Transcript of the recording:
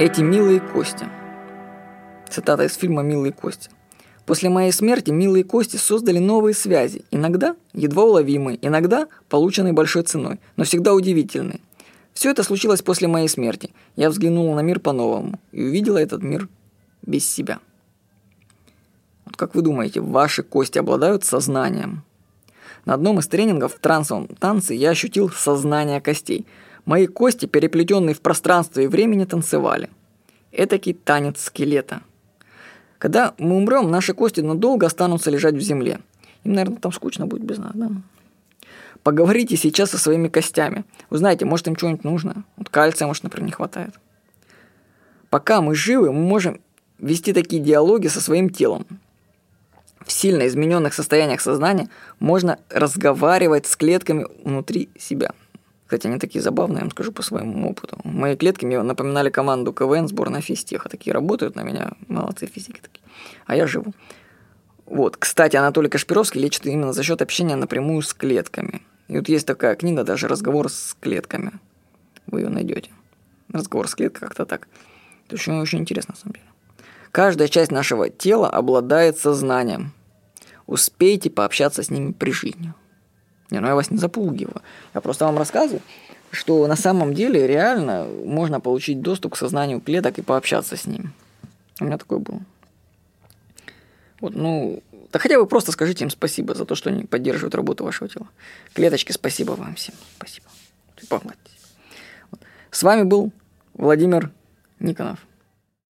Эти милые кости. Цитата из фильма «Милые кости». После моей смерти милые кости создали новые связи, иногда едва уловимые, иногда полученные большой ценой, но всегда удивительные. Все это случилось после моей смерти. Я взглянула на мир по-новому и увидела этот мир без себя. Вот как вы думаете, ваши кости обладают сознанием? На одном из тренингов в трансовом танце я ощутил сознание костей. Мои кости, переплетенные в пространстве и времени, танцевали. Этакий танец скелета. Когда мы умрем, наши кости надолго останутся лежать в земле. Им, наверное, там скучно будет без нас, да? Поговорите сейчас со своими костями. Узнайте, может им что-нибудь нужно. Вот кальция, может, например, не хватает. Пока мы живы, мы можем вести такие диалоги со своим телом. В сильно измененных состояниях сознания можно разговаривать с клетками внутри себя. Кстати, они такие забавные, я вам скажу по своему опыту. Мои клетки мне напоминали команду КВН, сборная физтеха. Такие работают на меня, молодцы физики такие. А я живу. Вот, кстати, Анатолий Кашпировский лечит именно за счет общения напрямую с клетками. И вот есть такая книга, даже разговор с клетками. Вы ее найдете. Разговор с клеткой как-то так. Это очень, очень интересно, на самом деле. Каждая часть нашего тела обладает сознанием. Успейте пообщаться с ними при жизни. Не, ну я вас не запугиваю. Я просто вам рассказываю, что на самом деле реально можно получить доступ к сознанию клеток и пообщаться с ними. У меня такое было. Вот, ну, да хотя бы просто скажите им спасибо за то, что они поддерживают работу вашего тела. Клеточки, спасибо вам всем. Спасибо. Вот. С вами был Владимир Никонов.